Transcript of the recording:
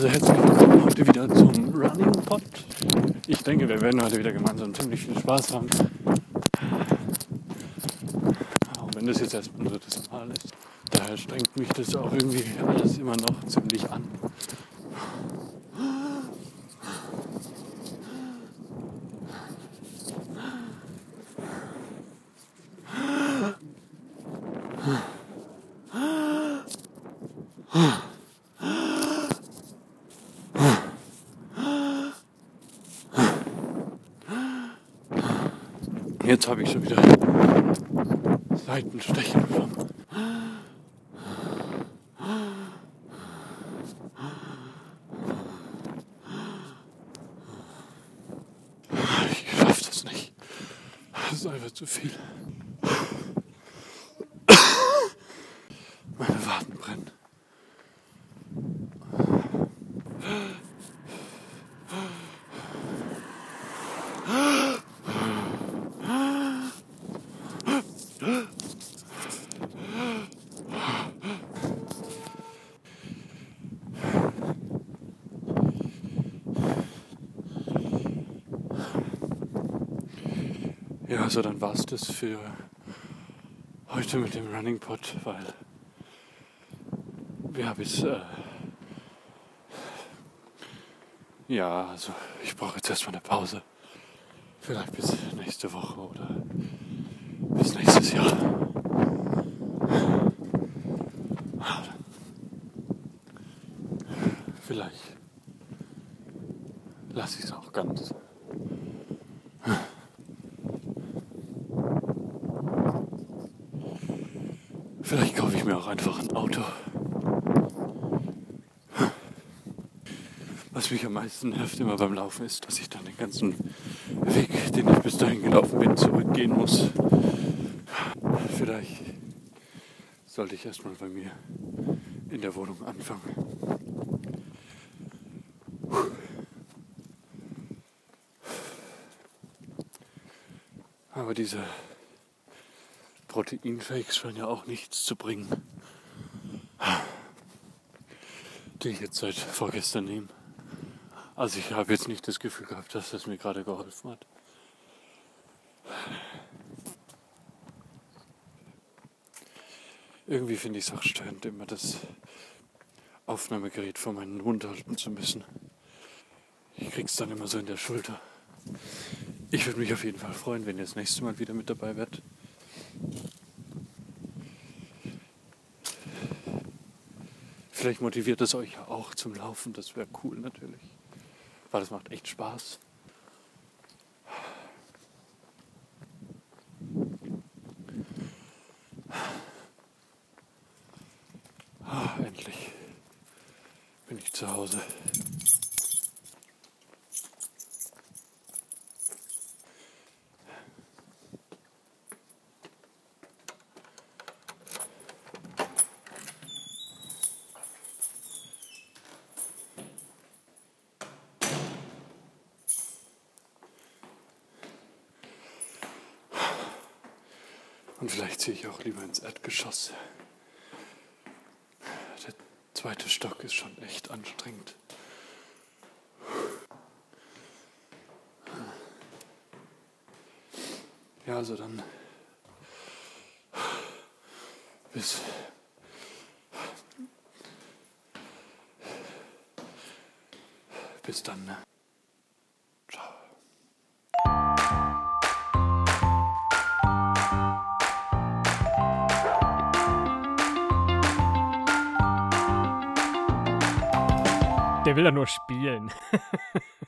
Also herzlich willkommen heute wieder zum Running Pod. Ich denke, wir werden heute wieder gemeinsam ziemlich viel Spaß haben. Auch wenn das jetzt erst mein drittes Mal ist. Daher strengt mich das auch irgendwie alles immer noch ziemlich an. Jetzt habe ich schon wieder Seitenstechen bekommen. Ich schaffe das nicht. Das ist einfach zu viel. Meine Waden brennen. Ja, also dann war es das für heute mit dem Running Pod, weil wir haben jetzt, äh, ja, also ich brauche jetzt erstmal eine Pause. Vielleicht bis nächste Woche oder bis nächstes Jahr. Vielleicht lasse ich es auch ganz. Vielleicht kaufe ich mir auch einfach ein Auto. Was mich am meisten nervt immer beim Laufen ist, dass ich dann den ganzen Weg, den ich bis dahin gelaufen bin, zurückgehen muss. Vielleicht sollte ich erstmal bei mir in der Wohnung anfangen. Aber diese Proteinfakes scheinen ja auch nichts zu bringen. Die ich jetzt seit vorgestern nehme. Also ich habe jetzt nicht das Gefühl gehabt, dass das mir gerade geholfen hat. Irgendwie finde ich es auch störend, immer das Aufnahmegerät vor meinen Mund halten zu müssen. Ich krieg's dann immer so in der Schulter. Ich würde mich auf jeden Fall freuen, wenn ihr das nächste Mal wieder mit dabei wärt. Vielleicht motiviert es euch ja auch zum Laufen, das wäre cool natürlich. Weil es macht echt Spaß. Ah, endlich bin ich zu Hause. Und vielleicht ziehe ich auch lieber ins Erdgeschoss. Der zweite Stock ist schon echt anstrengend. Ja, also dann bis bis dann. Ne? Der will ja nur spielen.